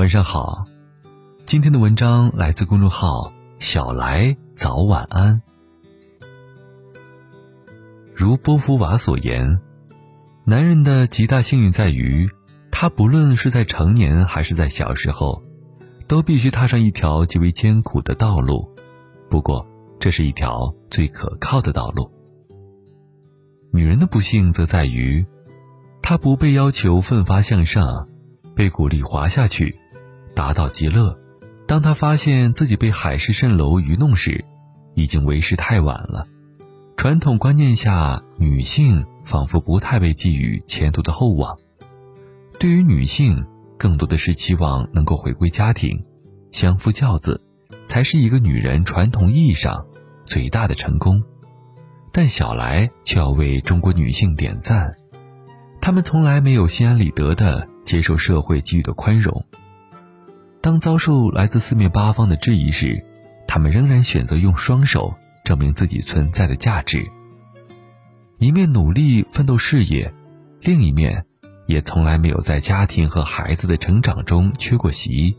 晚上好，今天的文章来自公众号“小来早晚安”。如波伏娃所言，男人的极大幸运在于，他不论是在成年还是在小时候，都必须踏上一条极为艰苦的道路。不过，这是一条最可靠的道路。女人的不幸则在于，她不被要求奋发向上，被鼓励滑下去。达到极乐，当他发现自己被海市蜃楼愚弄时，已经为时太晚了。传统观念下，女性仿佛不太被寄予前途的厚望。对于女性，更多的是期望能够回归家庭，相夫教子，才是一个女人传统意义上最大的成功。但小来却要为中国女性点赞，她们从来没有心安理得地接受社会给予的宽容。当遭受来自四面八方的质疑时，他们仍然选择用双手证明自己存在的价值。一面努力奋斗事业，另一面也从来没有在家庭和孩子的成长中缺过席。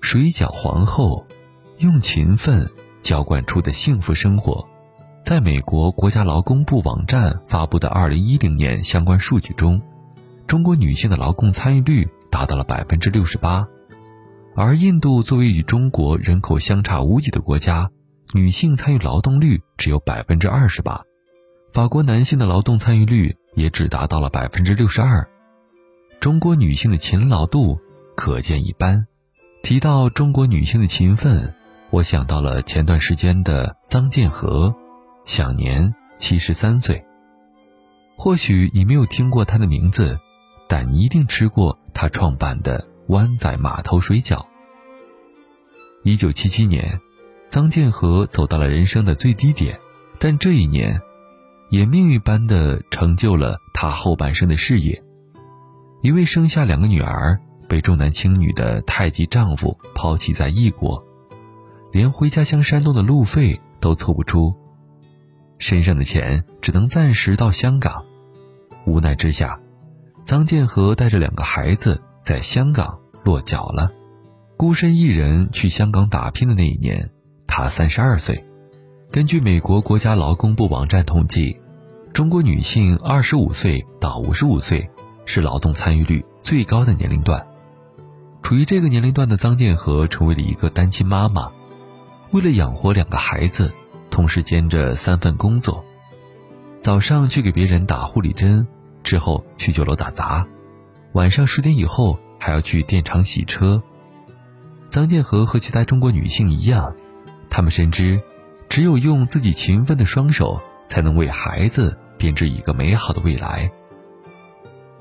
水饺皇后用勤奋浇灌出的幸福生活，在美国国家劳工部网站发布的2010年相关数据中，中国女性的劳动参与率。达到了百分之六十八，而印度作为与中国人口相差无几的国家，女性参与劳动率只有百分之二十八。法国男性的劳动参与率也只达到了百分之六十二。中国女性的勤劳度可见一斑。提到中国女性的勤奋，我想到了前段时间的臧建和，享年七十三岁。或许你没有听过他的名字。但你一定吃过他创办的湾仔码头水饺。一九七七年，臧建和走到了人生的最低点，但这一年，也命运般的成就了他后半生的事业。一位生下两个女儿、被重男轻女的太极丈夫抛弃在异国，连回家乡山东的路费都凑不出，身上的钱只能暂时到香港。无奈之下。臧建和带着两个孩子在香港落脚了，孤身一人去香港打拼的那一年，他三十二岁。根据美国国家劳工部网站统计，中国女性二十五岁到五十五岁是劳动参与率最高的年龄段。处于这个年龄段的臧建和成为了一个单亲妈妈，为了养活两个孩子，同时兼着三份工作，早上去给别人打护理针。之后去酒楼打杂，晚上十点以后还要去电厂洗车。臧建和和其他中国女性一样，她们深知，只有用自己勤奋的双手，才能为孩子编织一个美好的未来。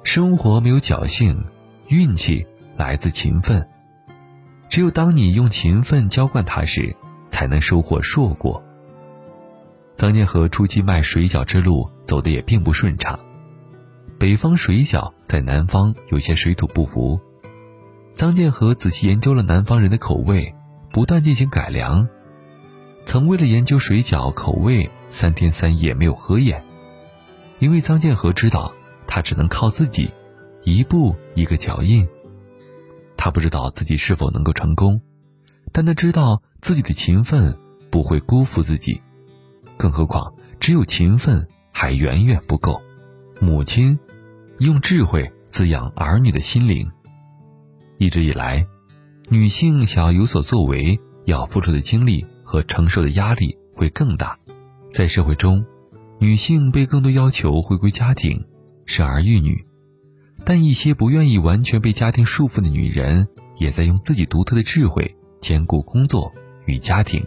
生活没有侥幸，运气来自勤奋。只有当你用勤奋浇灌它时，才能收获硕果。臧建和初期卖水饺之路走的也并不顺畅。北方水饺在南方有些水土不服，臧建和仔细研究了南方人的口味，不断进行改良。曾为了研究水饺口味，三天三夜没有合眼，因为臧建和知道他只能靠自己，一步一个脚印。他不知道自己是否能够成功，但他知道自己的勤奋不会辜负自己，更何况只有勤奋还远远不够。母亲。用智慧滋养儿女的心灵。一直以来，女性想要有所作为，要付出的精力和承受的压力会更大。在社会中，女性被更多要求回归家庭，生儿育女。但一些不愿意完全被家庭束缚的女人，也在用自己独特的智慧兼顾工作与家庭。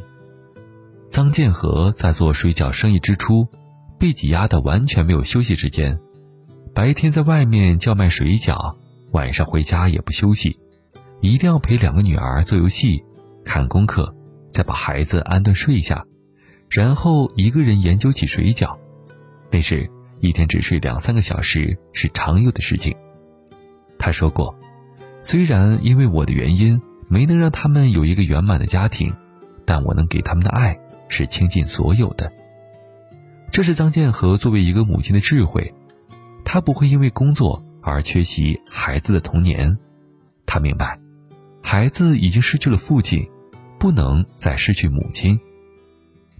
臧建和在做水饺生意之初，被挤压的完全没有休息时间。白天在外面叫卖水饺，晚上回家也不休息，一定要陪两个女儿做游戏、看功课，再把孩子安顿睡下，然后一个人研究起水饺。那时一天只睡两三个小时是常有的事情。他说过：“虽然因为我的原因没能让他们有一个圆满的家庭，但我能给他们的爱是倾尽所有的。”这是张建和作为一个母亲的智慧。他不会因为工作而缺席孩子的童年，他明白，孩子已经失去了父亲，不能再失去母亲。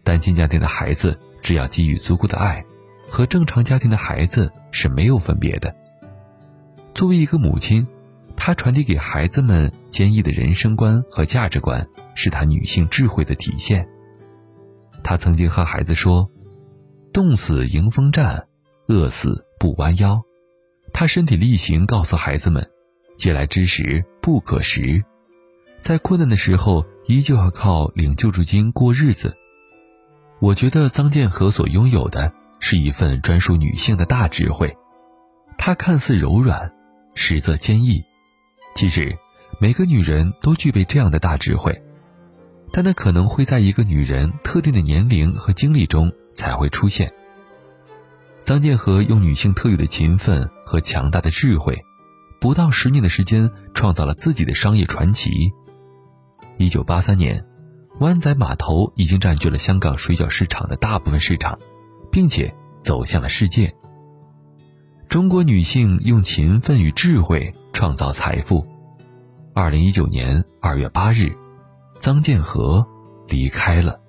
单亲家庭的孩子，只要给予足够的爱，和正常家庭的孩子是没有分别的。作为一个母亲，她传递给孩子们坚毅的人生观和价值观，是她女性智慧的体现。她曾经和孩子说：“冻死迎风站，饿死不弯腰。”她身体力行告诉孩子们：“借来之食不可食，在困难的时候依旧要靠领救助金过日子。”我觉得臧建和所拥有的是一份专属女性的大智慧，她看似柔软，实则坚毅。其实，每个女人都具备这样的大智慧，但那可能会在一个女人特定的年龄和经历中才会出现。臧建和用女性特有的勤奋和强大的智慧，不到十年的时间，创造了自己的商业传奇。一九八三年。湾仔码头已经占据了香港水饺市场的大部分市场，并且走向了世界。中国女性用勤奋与智慧创造财富。二零一九年二月八日，臧建和离开了，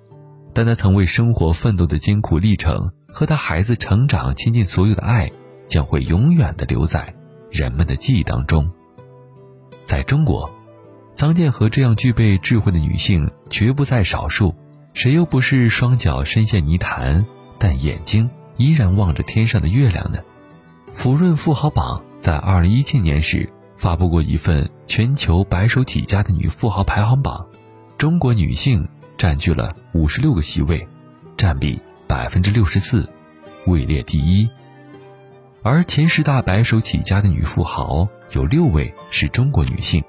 但他曾为生活奋斗的艰苦历程和他孩子成长倾尽所有的爱，将会永远的留在人们的记忆当中。在中国。臧建和这样具备智慧的女性绝不在少数，谁又不是双脚深陷泥潭，但眼睛依然望着天上的月亮呢？福润富豪榜在二零一七年时发布过一份全球白手起家的女富豪排行榜，中国女性占据了五十六个席位，占比百分之六十四，位列第一。而前十大白手起家的女富豪有六位是中国女性。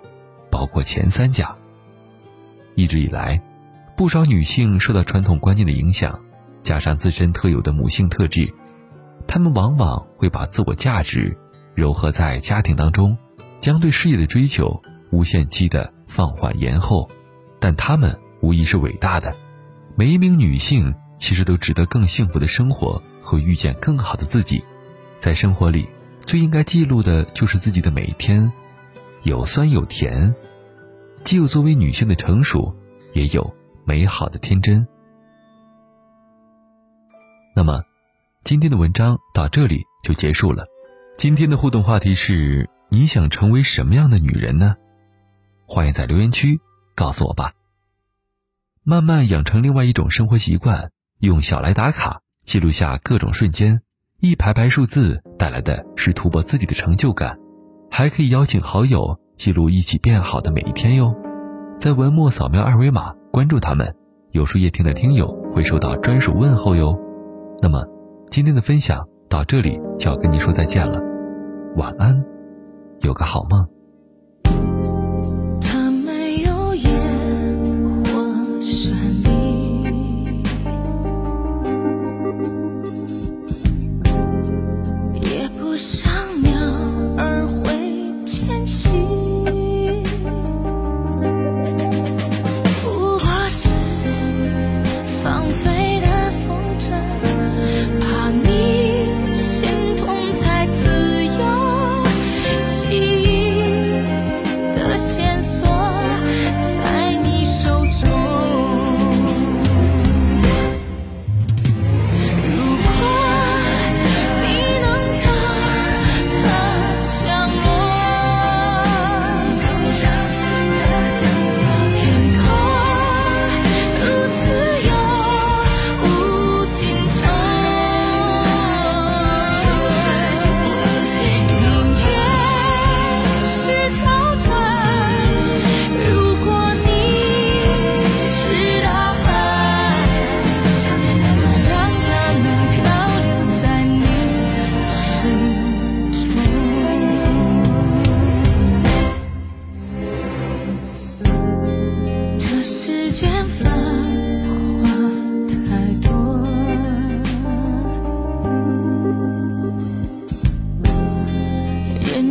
包括前三甲。一直以来，不少女性受到传统观念的影响，加上自身特有的母性特质，她们往往会把自我价值糅合在家庭当中，将对事业的追求无限期的放缓延后。但她们无疑是伟大的。每一名女性其实都值得更幸福的生活和遇见更好的自己。在生活里，最应该记录的就是自己的每一天。有酸有甜，既有作为女性的成熟，也有美好的天真。那么，今天的文章到这里就结束了。今天的互动话题是：你想成为什么样的女人呢？欢迎在留言区告诉我吧。慢慢养成另外一种生活习惯，用小来打卡记录下各种瞬间，一排排数字带来的是突破自己的成就感。还可以邀请好友记录一起变好的每一天哟，在文末扫描二维码关注他们，有书夜听的听友会收到专属问候哟。那么，今天的分享到这里就要跟您说再见了，晚安，有个好梦。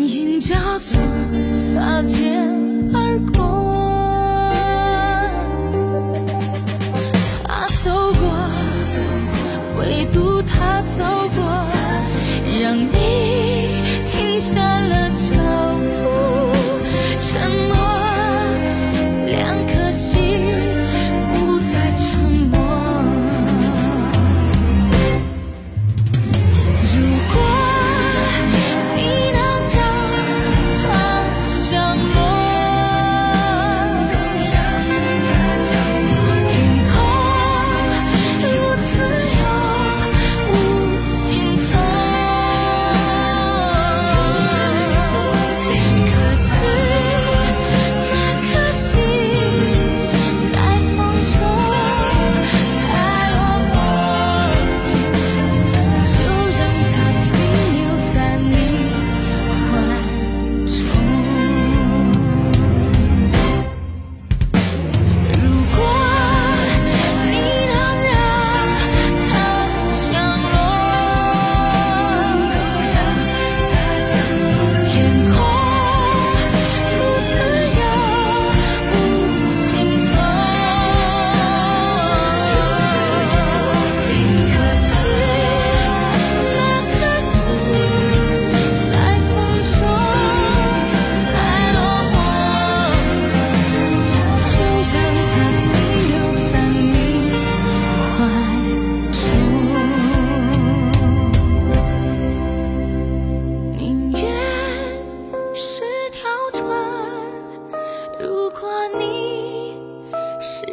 阴影交错擦肩而过。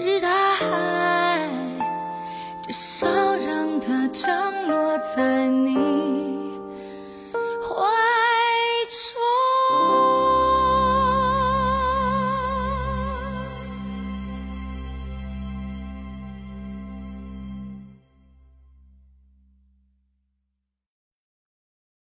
是大海至少让它降落在你